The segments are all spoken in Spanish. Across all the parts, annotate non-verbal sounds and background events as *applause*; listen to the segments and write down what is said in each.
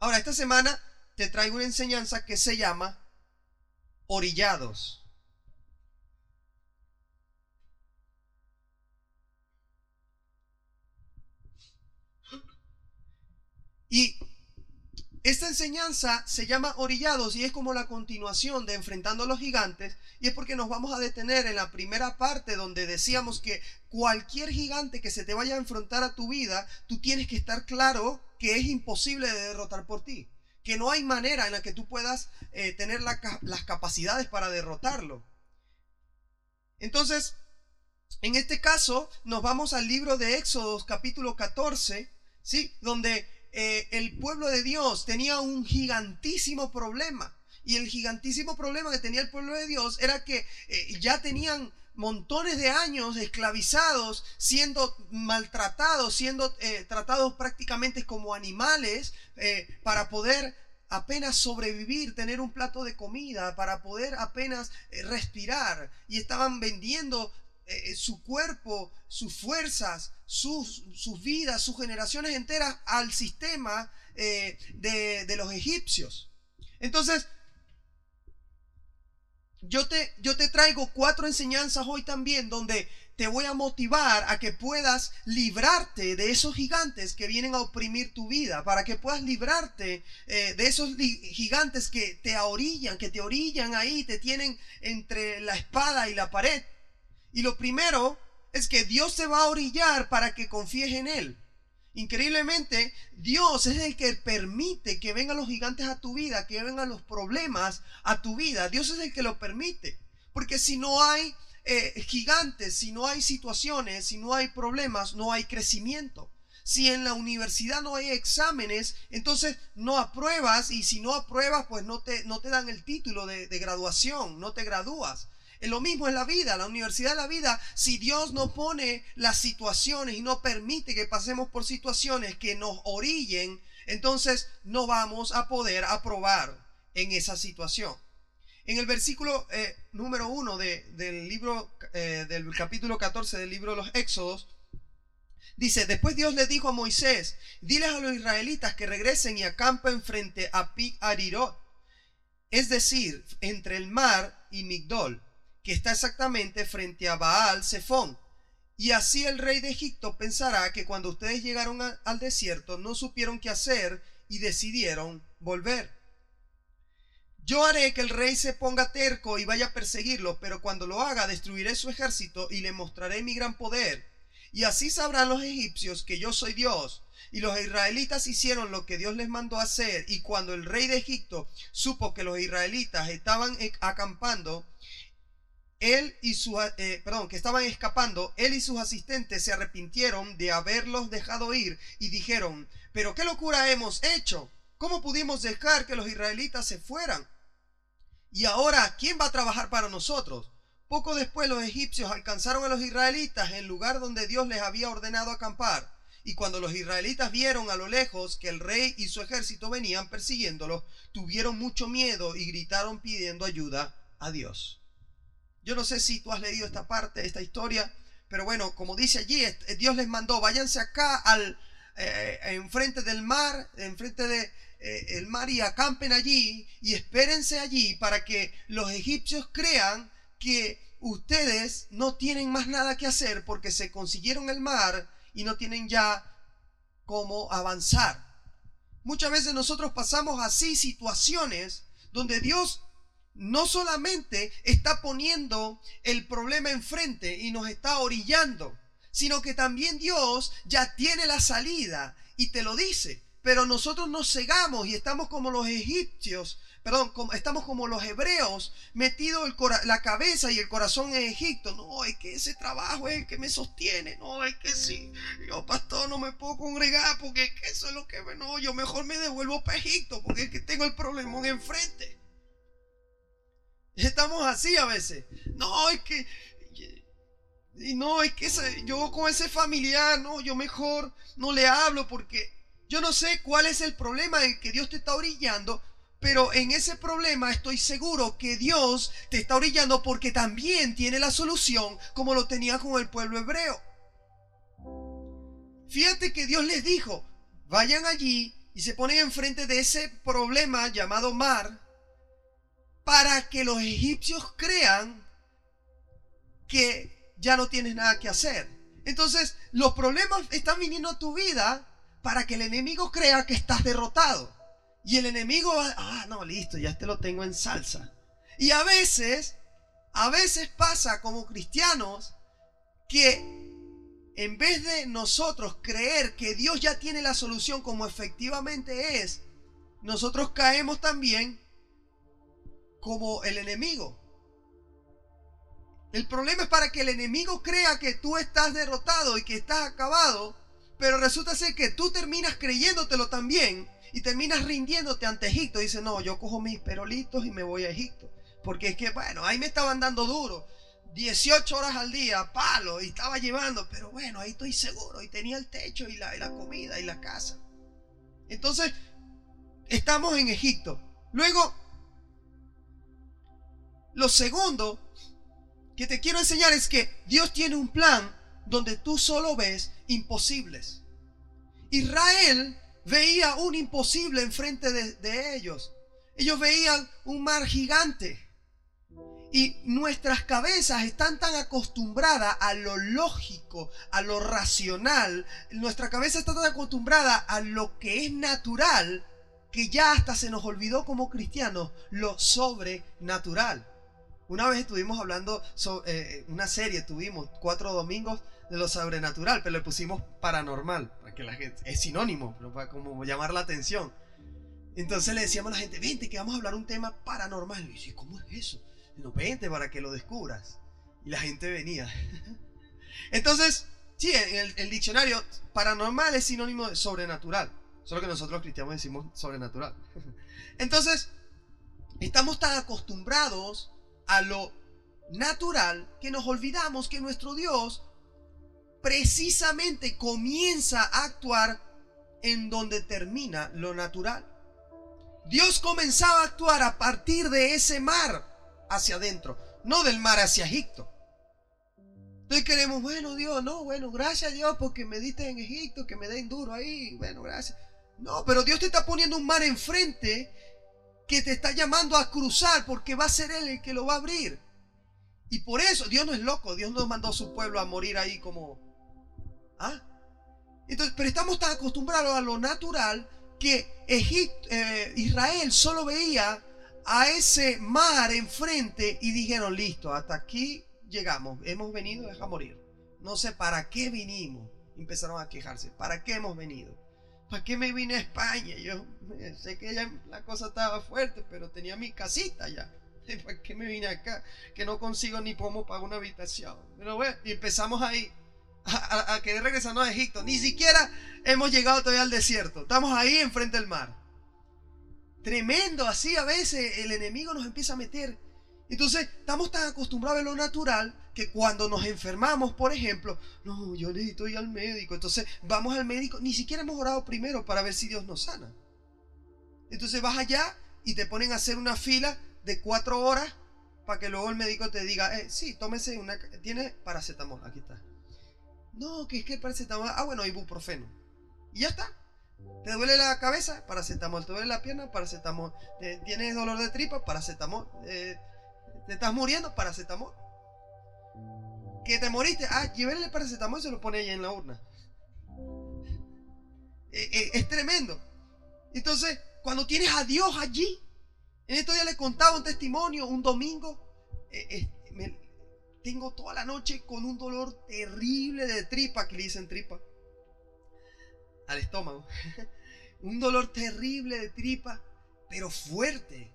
Ahora, esta semana te traigo una enseñanza que se llama orillados. Y esta enseñanza se llama Orillados y es como la continuación de Enfrentando a los Gigantes y es porque nos vamos a detener en la primera parte donde decíamos que cualquier gigante que se te vaya a enfrentar a tu vida, tú tienes que estar claro que es imposible de derrotar por ti, que no hay manera en la que tú puedas eh, tener las capacidades para derrotarlo. Entonces, en este caso, nos vamos al libro de Éxodos capítulo 14, ¿sí? Donde eh, el pueblo de Dios tenía un gigantísimo problema. Y el gigantísimo problema que tenía el pueblo de Dios era que eh, ya tenían montones de años esclavizados, siendo maltratados, siendo eh, tratados prácticamente como animales para poder apenas sobrevivir, tener un plato de comida, para poder apenas respirar. Y estaban vendiendo eh, su cuerpo, sus fuerzas, sus, sus, vidas, sus generaciones enteras al sistema eh, de, de, los egipcios. Entonces, yo te, yo te traigo cuatro enseñanzas hoy también donde te voy a motivar a que puedas librarte de esos gigantes que vienen a oprimir tu vida, para que puedas librarte eh, de esos gigantes que te orillan, que te orillan ahí, te tienen entre la espada y la pared. Y lo primero es que Dios te va a orillar para que confíes en Él. Increíblemente, Dios es el que permite que vengan los gigantes a tu vida, que vengan los problemas a tu vida. Dios es el que lo permite. Porque si no hay eh, gigantes, si no hay situaciones, si no hay problemas, no hay crecimiento. Si en la universidad no hay exámenes, entonces no apruebas y si no apruebas, pues no te, no te dan el título de graduación, no te gradúas. Lo mismo en la vida, la universidad de la vida, si Dios no pone las situaciones y no permite que pasemos por situaciones que nos orillen, entonces no vamos a poder aprobar en esa situación. En el versículo eh, número uno del libro, eh, del capítulo 14 del libro de los Éxodos, dice, después Dios le dijo a Moisés, diles a los israelitas que regresen y acampen frente a Pi Arirot, es decir, entre el mar y Migdol que está exactamente frente a Baal Zephon. Y así el rey de Egipto pensará que cuando ustedes llegaron al desierto no supieron qué hacer y decidieron volver. Yo haré que el rey se ponga terco y vaya a perseguirlos, pero cuando lo haga destruiré su ejército y le mostraré mi gran poder. Y así sabrán los egipcios que yo soy Dios. Y los israelitas hicieron lo que Dios les mandó hacer. Y cuando el rey de Egipto supo que los israelitas estaban acampando él y su, eh, perdón, que estaban escapando, él y sus asistentes se arrepintieron de haberlos dejado ir y dijeron, pero qué locura hemos hecho, ¿cómo pudimos dejar que los israelitas se fueran? Y ahora, ¿quién va a trabajar para nosotros? Poco después los egipcios alcanzaron a los israelitas en el lugar donde Dios les había ordenado acampar. Y cuando los israelitas vieron a lo lejos que el rey y su ejército venían persiguiéndolos, tuvieron mucho miedo y gritaron pidiendo ayuda a Dios. Yo no sé si tú has leído esta parte, esta historia, pero bueno, como dice allí, Dios les mandó, váyanse acá al eh, enfrente del mar, enfrente de eh, mar y acampen allí y espérense allí para que los egipcios crean que ustedes no tienen más nada que hacer porque se consiguieron el mar y no tienen ya cómo avanzar. Muchas veces nosotros pasamos así situaciones donde Dios no solamente está poniendo el problema enfrente y nos está orillando, sino que también Dios ya tiene la salida y te lo dice. Pero nosotros nos cegamos y estamos como los egipcios, perdón, estamos como los hebreos, metidos la cabeza y el corazón en Egipto. No, es que ese trabajo es el que me sostiene. No, es que sí, yo pastor no me puedo congregar porque es que eso es lo que... No, yo mejor me devuelvo para Egipto porque es que tengo el problema enfrente. Estamos así a veces. No, es que... Y no, es que yo con ese familiar, no, yo mejor no le hablo porque yo no sé cuál es el problema en que Dios te está orillando, pero en ese problema estoy seguro que Dios te está orillando porque también tiene la solución como lo tenía con el pueblo hebreo. Fíjate que Dios les dijo, vayan allí y se ponen enfrente de ese problema llamado mar para que los egipcios crean que ya no tienes nada que hacer. Entonces, los problemas están viniendo a tu vida para que el enemigo crea que estás derrotado. Y el enemigo ah, no, listo, ya te lo tengo en salsa. Y a veces, a veces pasa como cristianos que en vez de nosotros creer que Dios ya tiene la solución como efectivamente es, nosotros caemos también como el enemigo. El problema es para que el enemigo crea que tú estás derrotado y que estás acabado, pero resulta ser que tú terminas creyéndotelo también y terminas rindiéndote ante Egipto. Dice, no, yo cojo mis perolitos y me voy a Egipto. Porque es que, bueno, ahí me estaban dando duro. 18 horas al día, palo, y estaba llevando, pero bueno, ahí estoy seguro, y tenía el techo y y la comida y la casa. Entonces, estamos en Egipto. Luego, lo segundo que te quiero enseñar es que Dios tiene un plan donde tú solo ves imposibles. Israel veía un imposible enfrente de, de ellos. Ellos veían un mar gigante. Y nuestras cabezas están tan acostumbradas a lo lógico, a lo racional. Nuestra cabeza está tan acostumbrada a lo que es natural que ya hasta se nos olvidó como cristianos lo sobrenatural. Una vez estuvimos hablando sobre eh, una serie, tuvimos cuatro domingos de lo sobrenatural, pero le pusimos paranormal, para que la gente, es sinónimo, para como llamar la atención. Entonces le decíamos a la gente, vente que vamos a hablar un tema paranormal. Y dice, ¿cómo es eso? No, vente para que lo descubras. Y la gente venía. *laughs* Entonces, sí, en el, diccionario, paranormal es sinónimo de sobrenatural. Solo que nosotros cristianos decimos sobrenatural. *laughs* Entonces, estamos tan acostumbrados a lo natural que nos olvidamos que nuestro Dios precisamente comienza a actuar en donde termina lo natural. Dios comenzaba a actuar a partir de ese mar hacia adentro, no del mar hacia Egipto. Entonces queremos, bueno Dios, no, bueno, gracias a Dios porque me diste en Egipto, que me den duro ahí, bueno, gracias. No, pero Dios te está poniendo un mar enfrente que te está llamando a cruzar porque va a ser Él el que lo va a abrir. Y por eso Dios no es loco, Dios no mandó a su pueblo a morir ahí como... ¿Ah? Entonces, pero estamos tan acostumbrados a lo natural que eh, Israel solo veía a ese mar enfrente y dijeron, listo, hasta aquí llegamos, hemos venido, deja morir. No sé para qué vinimos. Empezaron a quejarse, ¿para qué hemos venido? ¿Para qué me vine a España? Yo eh, sé que ya la cosa estaba fuerte, pero tenía mi casita ya. *laughs* ¿Para qué me vine acá? Que no consigo ni cómo pagar una habitación. Pero bueno, y empezamos ahí a, a, querer regresarnos a Egipto. Ni siquiera hemos llegado todavía al desierto. Estamos ahí enfrente del mar. Tremendo, así a veces el enemigo nos empieza a meter. Entonces, estamos tan acostumbrados a lo natural que cuando nos enfermamos, por ejemplo, no, yo necesito ir al médico. Entonces vamos al médico, ni siquiera hemos orado primero para ver si Dios nos sana. Entonces vas allá y te ponen a hacer una fila de cuatro horas para que luego el médico te diga, eh, sí, tómese una, tiene paracetamol, aquí está. No, que es que paracetamol, ah, bueno, ibuprofeno. Y ya está. ¿Te duele la cabeza? Paracetamol. ¿Te duele la pierna? Paracetamol. ¿Tienes dolor de tripa? Paracetamol. Eh, ¿Te estás muriendo? Paracetamol que te moriste, ah, llévele el paracetamol y se lo pone ahí en la urna. Eh, eh, es tremendo. Entonces, cuando tienes a Dios allí, en estos días le contaba un testimonio, un domingo, eh, tengo toda la noche con un dolor terrible de tripa, que le dicen tripa, al estómago. *laughs* un dolor terrible de tripa, pero fuerte.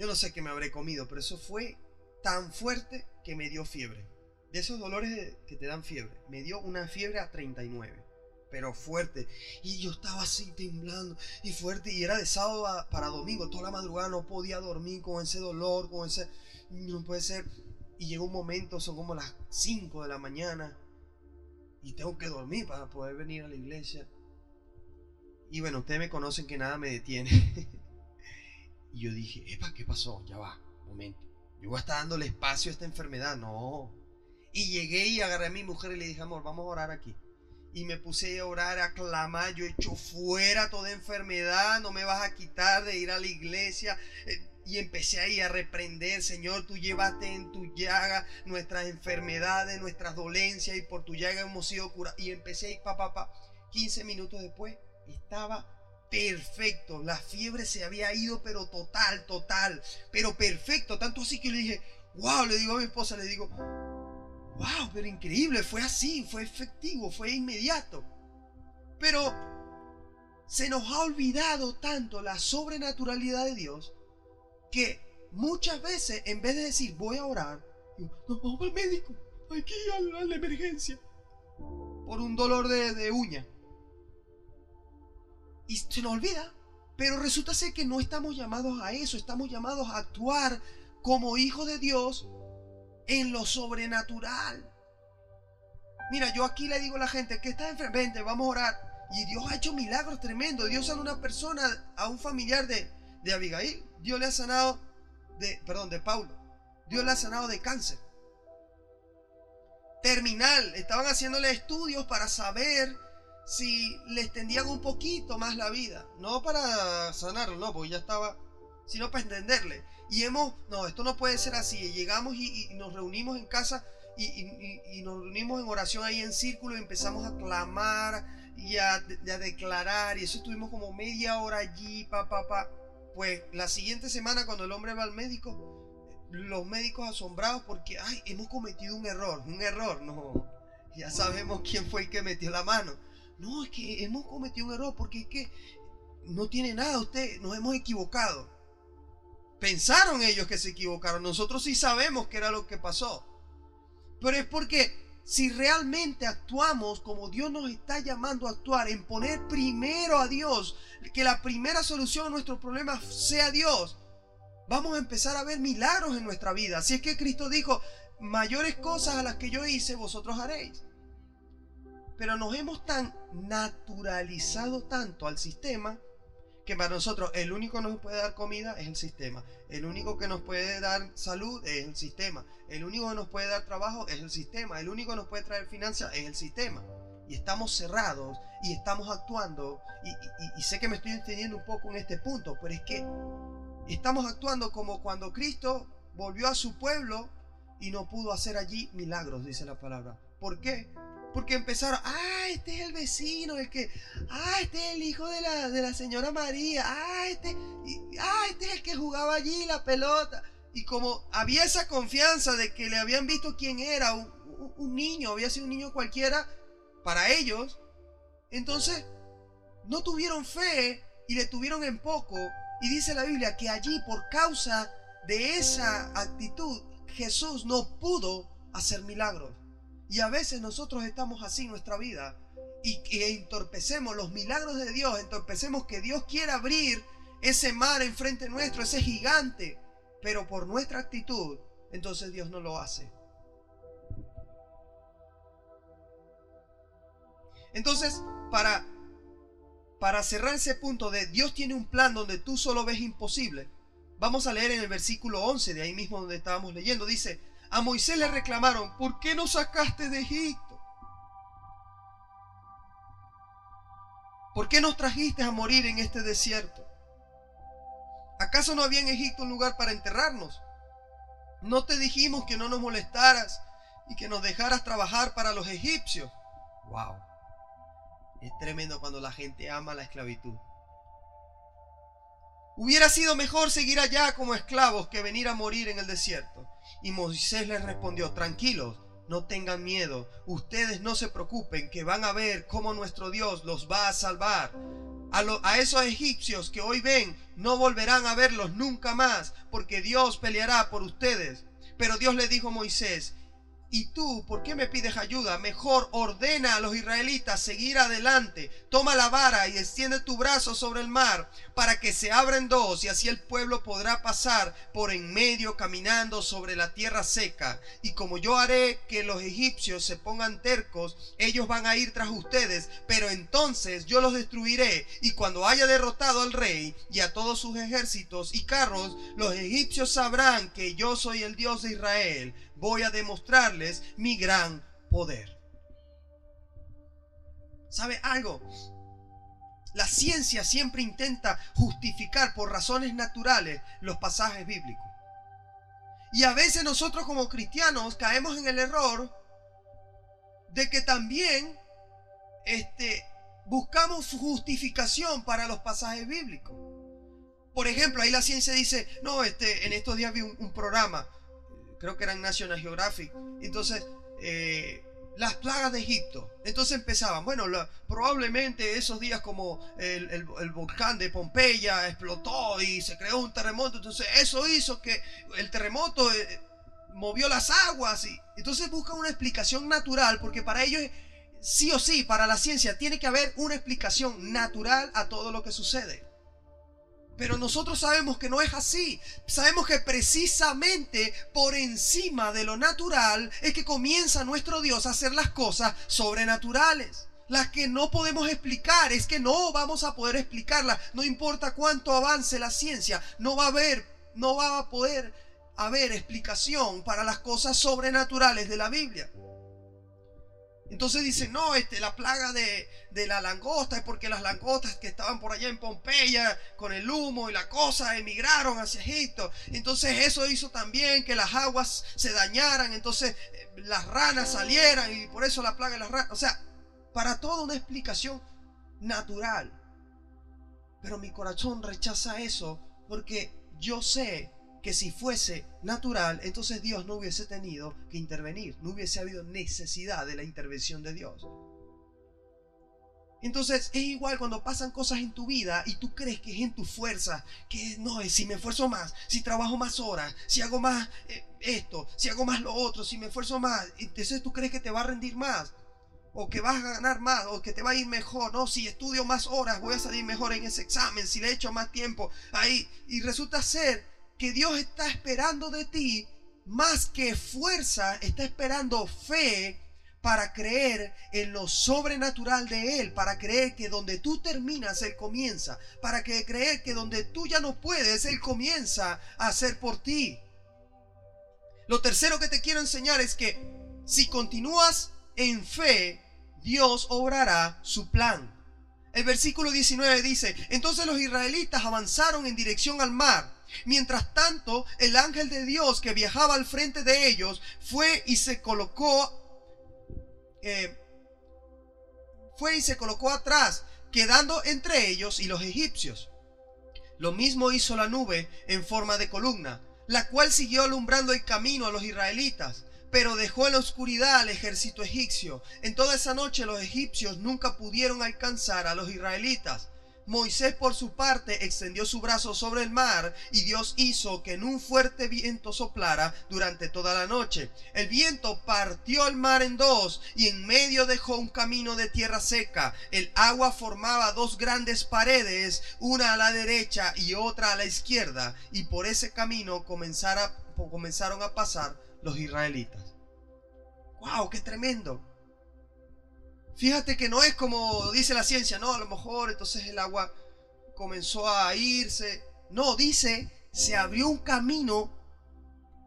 Yo no sé qué me habré comido, pero eso fue tan fuerte que me dio fiebre de esos dolores que te dan fiebre. Me dio una fiebre a 39, pero fuerte. Y yo estaba así temblando y fuerte. Y era de sábado para domingo. Toda la madrugada no podía dormir con ese dolor, con ese... No puede ser. Y llegó un momento, son como las 5 de la mañana. Y tengo que dormir para poder venir a la iglesia. Y bueno, ustedes me conocen que nada me detiene. *laughs* y yo dije, Epa, ¿qué pasó? Ya va, momento. Yo voy a estar dándole espacio a esta enfermedad. No, y llegué y agarré a mi mujer y le dije, amor, vamos a orar aquí. y me puse a orar, a clamar, yo echo fuera toda enfermedad, no me vas a quitar de ir a la iglesia. Eh, y empecé ahí a reprender, Señor, tú llevaste en tu llaga nuestras enfermedades, nuestras dolencias y por tu llaga hemos sido curados. Y empecé papá, papá. 15 minutos después estaba perfecto. La fiebre se había ido, pero total, total. Pero perfecto. Tanto así que le dije, wow, le digo a mi esposa, le digo, wow, pero increíble, fue así, fue efectivo, fue inmediato. Pero se nos ha olvidado tanto la sobrenaturalidad de Dios que muchas veces en vez de decir voy a orar, nos vamos al médico, aquí a la, emergencia, por un dolor de, de uña. Y se nos olvida. Pero resulta ser que no estamos llamados a eso, estamos llamados a actuar como hijos de Dios en lo sobrenatural. Mira, yo aquí le digo a la gente que está enferma, vente, vamos a orar. Y Dios ha hecho milagros tremendos. Dios sana a una persona, a un familiar de, de Abigail. Dios le ha sanado de, perdón, de Paulo. Dios le ha sanado de cáncer. Terminal. Estaban haciéndole estudios para saber si le extendían un poquito más la vida. No para sanarlo, no, porque ya estaba, sino para entenderle. Y hemos, no, esto no puede ser así. Llegamos y, nos reunimos en casa y, nos reunimos en oración ahí en círculo y empezamos a clamar y a, declarar. Y eso estuvimos como media hora allí, pa, pa, pa. Pues la siguiente semana cuando el hombre va al médico, los médicos asombrados porque, ay, hemos cometido un error, un error, no. Ya sabemos quién fue el que metió la mano no, es que hemos cometido un error porque es que no tiene nada usted, nos hemos equivocado. Pensaron ellos que se equivocaron, nosotros sí sabemos que era lo que pasó. Pero es porque si realmente actuamos como Dios nos está llamando a actuar, en poner primero a Dios, que la primera solución a nuestros problemas sea Dios, vamos a empezar a ver milagros en nuestra vida. Así es que Cristo dijo, mayores cosas a las que yo hice, vosotros haréis. Pero nos hemos tan naturalizado tanto al sistema que para nosotros el único que nos puede dar comida es el sistema. El único que nos puede dar salud es el sistema. El único que nos puede dar trabajo es el sistema. El único que nos puede traer finanzas es el sistema. Y estamos cerrados y estamos actuando. Y, sé que me estoy entendiendo un poco en este punto, pero es que estamos actuando como cuando Cristo volvió a su pueblo y no pudo hacer allí milagros, dice la palabra. ¿Por qué? Porque empezaron, ah, este es el vecino, el que, ah, este es el hijo de la, de la señora María, ah este, ah, este es el que jugaba allí la pelota. Y como había esa confianza de que le habían visto quién era, un, un niño, había sido un niño cualquiera, para ellos, entonces no tuvieron fe y le tuvieron en poco. Y dice la Biblia que allí, por causa de esa actitud, Jesús no pudo hacer milagros. Y a veces nosotros estamos así en nuestra vida y, entorpecemos los milagros de Dios, entorpecemos que Dios quiera abrir ese mar enfrente nuestro, ese gigante, pero por nuestra actitud, entonces Dios no lo hace. Entonces, para, para cerrar ese punto de Dios tiene un plan donde tú solo ves imposible, vamos a leer en el versículo 11, de ahí mismo donde estábamos leyendo, dice, a Moisés le reclamaron, ¿por qué nos sacaste de Egipto? ¿Por qué nos trajiste a morir en este desierto? ¿Acaso no había en Egipto un lugar para enterrarnos? ¿No te dijimos que no nos molestaras y que nos dejaras trabajar para los egipcios? ¡Wow! Es tremendo cuando la gente ama la esclavitud. Hubiera sido mejor seguir allá como esclavos que venir a morir en el desierto. Y Moisés les respondió, tranquilos, no tengan miedo, ustedes no se preocupen, que van a ver cómo nuestro Dios los va a salvar. A, esos egipcios que hoy ven, no volverán a verlos nunca más, porque Dios peleará por ustedes. Pero Dios le dijo a Moisés, y tú, ¿por qué me pides ayuda? Mejor ordena a los israelitas seguir adelante. Toma la vara y extiende tu brazo sobre el mar para que se abran dos y así el pueblo podrá pasar por en medio caminando sobre la tierra seca. Y como yo haré que los egipcios se pongan tercos, ellos van a ir tras ustedes, pero entonces yo los destruiré. Y cuando haya derrotado al rey y a todos sus ejércitos y carros, los egipcios sabrán que yo soy el Dios de Israel voy a demostrarles mi gran poder. ¿Sabe algo? La ciencia siempre intenta justificar por razones naturales los pasajes bíblicos. Y a veces nosotros como cristianos caemos en el error de que también este, buscamos justificación para los pasajes bíblicos. Por ejemplo, ahí la ciencia dice, no, este, en estos días vi un, programa, creo que era en National Geographic, entonces, eh, las plagas de Egipto. Entonces empezaban, bueno, probablemente esos días como el, volcán de Pompeya explotó y se creó un terremoto, entonces eso hizo que el terremoto eh, movió las aguas y entonces buscan una explicación natural porque para ellos sí o sí, para la ciencia tiene que haber una explicación natural a todo lo que sucede. Pero nosotros sabemos que no es así. Sabemos que precisamente por encima de lo natural es que comienza nuestro Dios a hacer las cosas sobrenaturales. Las que no podemos explicar, es que no vamos a poder explicarlas. No importa cuánto avance la ciencia, no va a haber, no va a poder haber explicación para las cosas sobrenaturales de la Biblia. Entonces dicen, no, este, la plaga de, la langosta es porque las langostas que estaban por allá en Pompeya con el humo y la cosa emigraron hacia Egipto. Entonces eso hizo también que las aguas se dañaran, entonces eh, las ranas salieran y por eso la plaga de las ranas. O sea, para toda una explicación natural. Pero mi corazón rechaza eso porque yo sé que si fuese natural, entonces Dios no hubiese tenido que intervenir, no hubiese habido necesidad de la intervención de Dios. Entonces es igual cuando pasan cosas en tu vida y tú crees que es en tu fuerza, que no es si me esfuerzo más, si trabajo más horas, si hago más eh, esto, si hago más lo otro, si me esfuerzo más, entonces tú crees que te va a rendir más, o que vas a ganar más, o que te va a ir mejor, no, si estudio más horas voy a salir mejor en ese examen, si le echo más tiempo ahí, y resulta ser que Dios está esperando de ti más que fuerza, está esperando fe para creer en lo sobrenatural de Él, para creer que donde tú terminas, Él comienza, para que creer que donde tú ya no puedes, Él comienza a hacer por ti. Lo tercero que te quiero enseñar es que si continúas en fe, Dios obrará su plan. El versículo 19 dice, entonces los israelitas avanzaron en dirección al mar Mientras tanto, el ángel de Dios que viajaba al frente de ellos fue y se colocó, eh, fue y se colocó atrás, quedando entre ellos y los egipcios. Lo mismo hizo la nube en forma de columna, la cual siguió alumbrando el camino a los israelitas, pero dejó en la oscuridad al ejército egipcio. En toda esa noche los egipcios nunca pudieron alcanzar a los israelitas Moisés por su parte extendió su brazo sobre el mar y Dios hizo que en un fuerte viento soplara durante toda la noche. El viento partió el mar en dos y en medio dejó un camino de tierra seca. El agua formaba dos grandes paredes, una a la derecha y otra a la izquierda, y por ese camino comenzaron a pasar los israelitas. ¡Wow! ¡Qué tremendo! Fíjate que no es como dice la ciencia, no, a lo mejor entonces el agua comenzó a irse. No, dice, se abrió un camino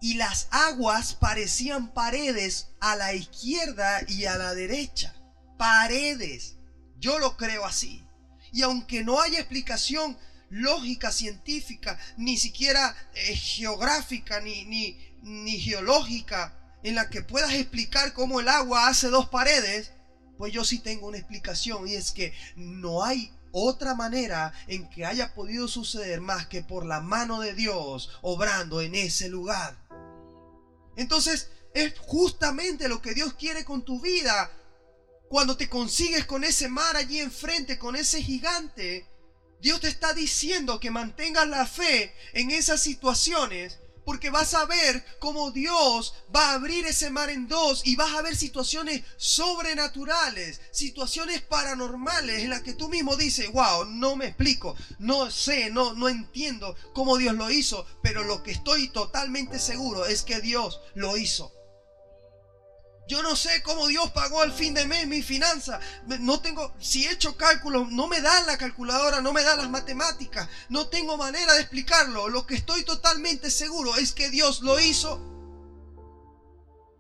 y las aguas parecían paredes a la izquierda y a la derecha. Paredes. Yo lo creo así. Y aunque no haya explicación lógica, científica, ni siquiera eh, geográfica, ni, ni, ni geológica, en la que puedas explicar cómo el agua hace dos paredes, pues yo sí tengo una explicación y es que no hay otra manera en que haya podido suceder más que por la mano de Dios obrando en ese lugar. Entonces es justamente lo que Dios quiere con tu vida. Cuando te consigues con ese mar allí enfrente, con ese gigante, Dios te está diciendo que mantengas la fe en esas situaciones porque vas a ver cómo Dios va a abrir ese mar en dos y vas a ver situaciones sobrenaturales, situaciones paranormales en las que tú mismo dices, wow, no me explico, no sé, no, no entiendo cómo Dios lo hizo, pero lo que estoy totalmente seguro es que Dios lo hizo. Yo no sé cómo Dios pagó al fin de mes mi finanza. No tengo, si he hecho cálculos, no me da la calculadora, no me da las matemáticas. No tengo manera de explicarlo. Lo que estoy totalmente seguro es que Dios lo hizo.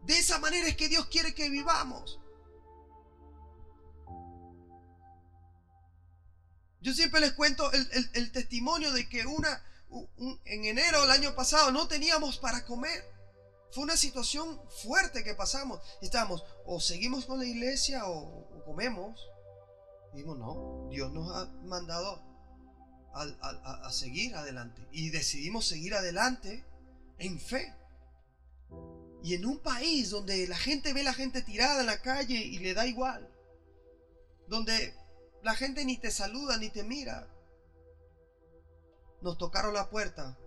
De esa manera es que Dios quiere que vivamos. Yo siempre les cuento el, testimonio de que una, en enero del año pasado no teníamos para comer. Fue una situación fuerte que pasamos. Estábamos, o seguimos con la iglesia o, comemos. Y no, Dios nos ha mandado a, seguir adelante. Y decidimos seguir adelante en fe. Y en un país donde la gente ve a la gente tirada en la calle y le da igual. Donde la gente ni te saluda ni te mira. Nos tocaron la puerta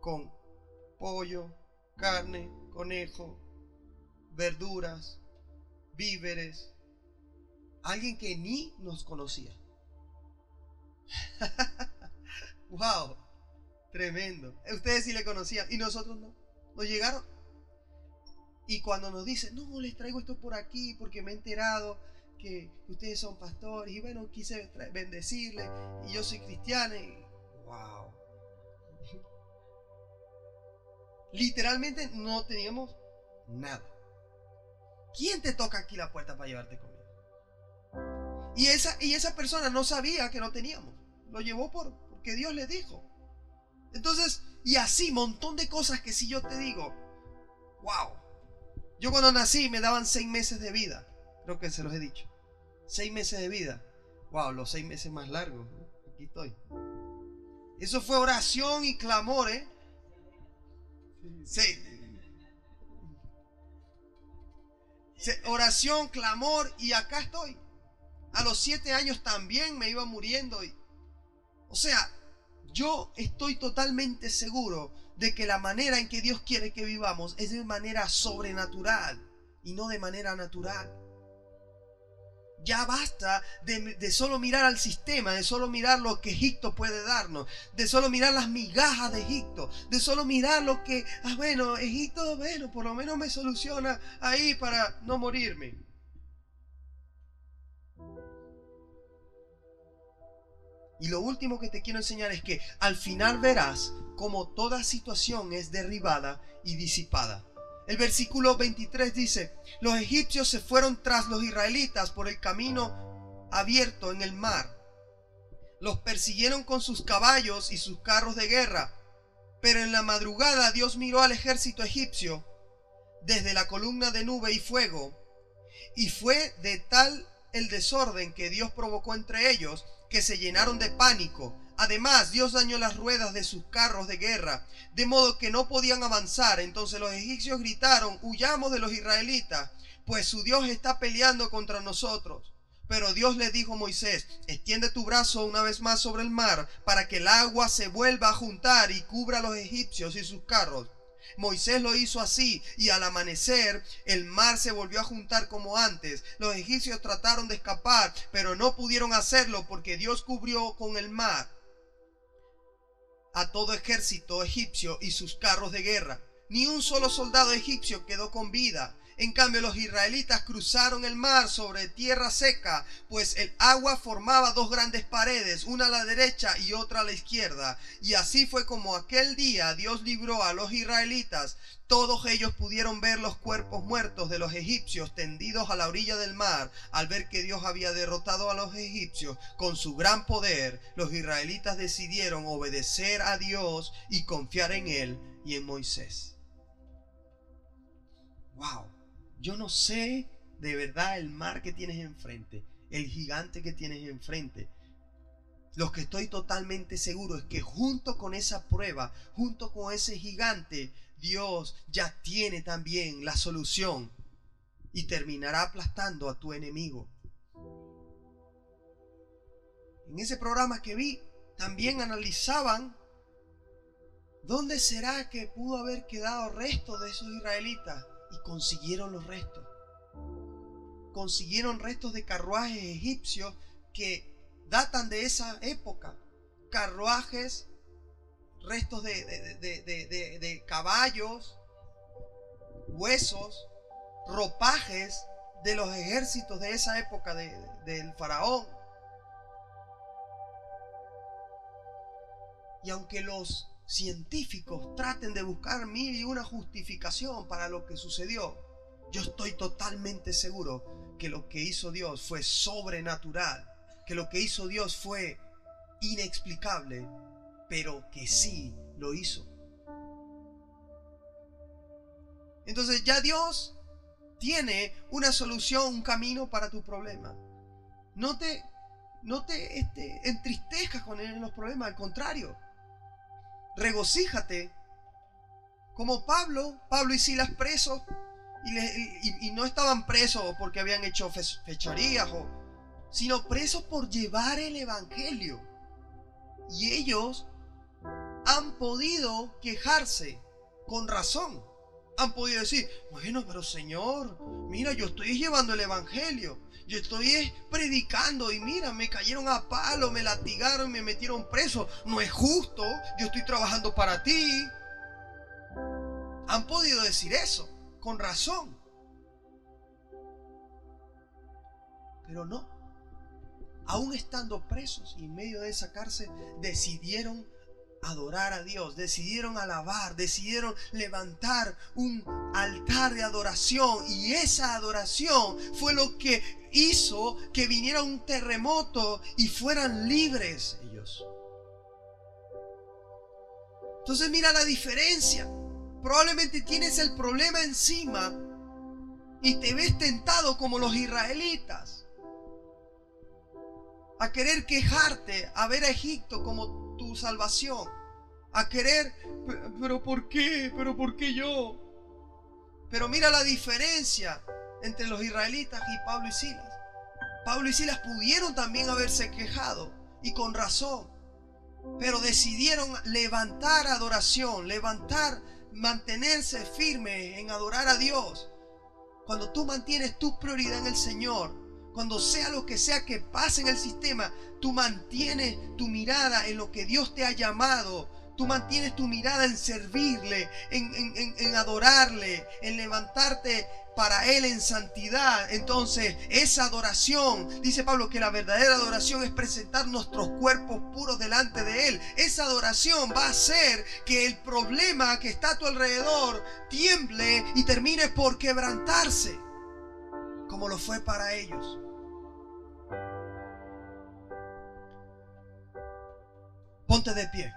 con pollo, carne, conejo, verduras, víveres. Alguien que ni nos conocía. *laughs* wow, tremendo. Ustedes sí le conocían y nosotros no. Nos llegaron. Y cuando nos dicen, no, les traigo esto por aquí porque me he enterado que ustedes son pastores y bueno, quise bendecirle y yo soy cristiana wow. Literalmente no teníamos nada. ¿Quién te toca aquí la puerta para llevarte comida? Y esa, y esa persona no sabía que no teníamos. Lo llevó por, porque Dios le dijo. Entonces, y así, montón de cosas que si yo te digo, wow. Yo cuando nací me daban seis meses de vida. Creo que se los he dicho. Seis meses de vida. Wow, los seis meses más largos. Aquí estoy. Eso fue oración y clamor, ¿eh? Sí. Oración, clamor y acá estoy. A los siete años también me iba muriendo. O sea, yo estoy totalmente seguro de que la manera en que Dios quiere que vivamos es de manera sobrenatural y no de manera natural. Ya basta de, solo mirar al sistema, de solo mirar lo que Egipto puede darnos, de solo mirar las migajas de Egipto, de solo mirar lo que, ah, bueno, Egipto, bueno, por lo menos me soluciona ahí para no morirme. Y lo último que te quiero enseñar es que al final verás cómo toda situación es derribada y disipada. El versículo 23 dice, los egipcios se fueron tras los israelitas por el camino abierto en el mar. Los persiguieron con sus caballos y sus carros de guerra. Pero en la madrugada Dios miró al ejército egipcio desde la columna de nube y fuego. Y fue de tal el desorden que Dios provocó entre ellos que se llenaron de pánico Además, Dios dañó las ruedas de sus carros de guerra, de modo que no podían avanzar. Entonces los egipcios gritaron, huyamos de los israelitas, pues su Dios está peleando contra nosotros. Pero Dios le dijo a Moisés, extiende tu brazo una vez más sobre el mar, para que el agua se vuelva a juntar y cubra a los egipcios y sus carros. Moisés lo hizo así y al amanecer el mar se volvió a juntar como antes. Los egipcios trataron de escapar, pero no pudieron hacerlo porque Dios cubrió con el mar a todo ejército egipcio y sus carros de guerra. Ni un solo soldado egipcio quedó con vida. En cambio, los israelitas cruzaron el mar sobre tierra seca, pues el agua formaba dos grandes paredes, una a la derecha y otra a la izquierda. Y así fue como aquel día Dios libró a los israelitas. Todos ellos pudieron ver los cuerpos muertos de los egipcios tendidos a la orilla del mar. Al ver que Dios había derrotado a los egipcios con su gran poder, los israelitas decidieron obedecer a Dios y confiar en Él y en Moisés. ¡Wow! Yo no sé de verdad el mar que tienes enfrente, el gigante que tienes enfrente. Lo que estoy totalmente seguro es que junto con esa prueba, junto con ese gigante, Dios ya tiene también la solución y terminará aplastando a tu enemigo. En ese programa que vi, también analizaban dónde será que pudo haber quedado resto de esos israelitas y consiguieron los restos. Consiguieron restos de carruajes egipcios que datan de esa época. Carruajes, restos de, caballos, huesos, ropajes de los ejércitos de esa época del faraón. Y aunque los científicos traten de buscar mil y una justificación para lo que sucedió, yo estoy totalmente seguro que lo que hizo Dios fue sobrenatural, que lo que hizo Dios fue inexplicable, pero que sí lo hizo. Entonces ya Dios tiene una solución, un camino para tu problema. No te, no te este, entristezcas con él en los problemas, al contrario. Regocíjate. Como Pablo, Pablo y Silas presos, y, no estaban presos porque habían hecho fechorías, sino presos por llevar el Evangelio. Y ellos han podido quejarse con razón han podido decir, bueno, pero Señor, mira, yo estoy llevando el Evangelio, yo estoy predicando y mira, me cayeron a palo, me latigaron, me metieron preso, no es justo, yo estoy trabajando para ti. Han podido decir eso, con razón. Pero no, aún estando presos y en medio de esa cárcel, decidieron adorar a Dios, decidieron alabar, decidieron levantar un altar de adoración y esa adoración fue lo que hizo que viniera un terremoto y fueran libres ellos. Entonces mira la diferencia. Probablemente tienes el problema encima y te ves tentado como los israelitas a querer quejarte, a ver a Egipto como tu salvación, a querer, pero ¿por qué? ¿Pero por qué yo? Pero mira la diferencia entre los israelitas y Pablo y Silas. Pablo y Silas pudieron también haberse quejado y con razón, pero decidieron levantar adoración, levantar, mantenerse firme en adorar a Dios. Cuando tú mantienes tu prioridad en el Señor, cuando sea lo que sea que pase en el sistema, tú mantienes tu mirada en lo que Dios te ha llamado. Tú mantienes tu mirada en servirle, en, adorarle, en levantarte para Él en santidad. Entonces, esa adoración, dice Pablo que la verdadera adoración es presentar nuestros cuerpos puros delante de Él. Esa adoración va a hacer que el problema que está a tu alrededor tiemble y termine por quebrantarse, como lo fue para ellos. Ponte de pie.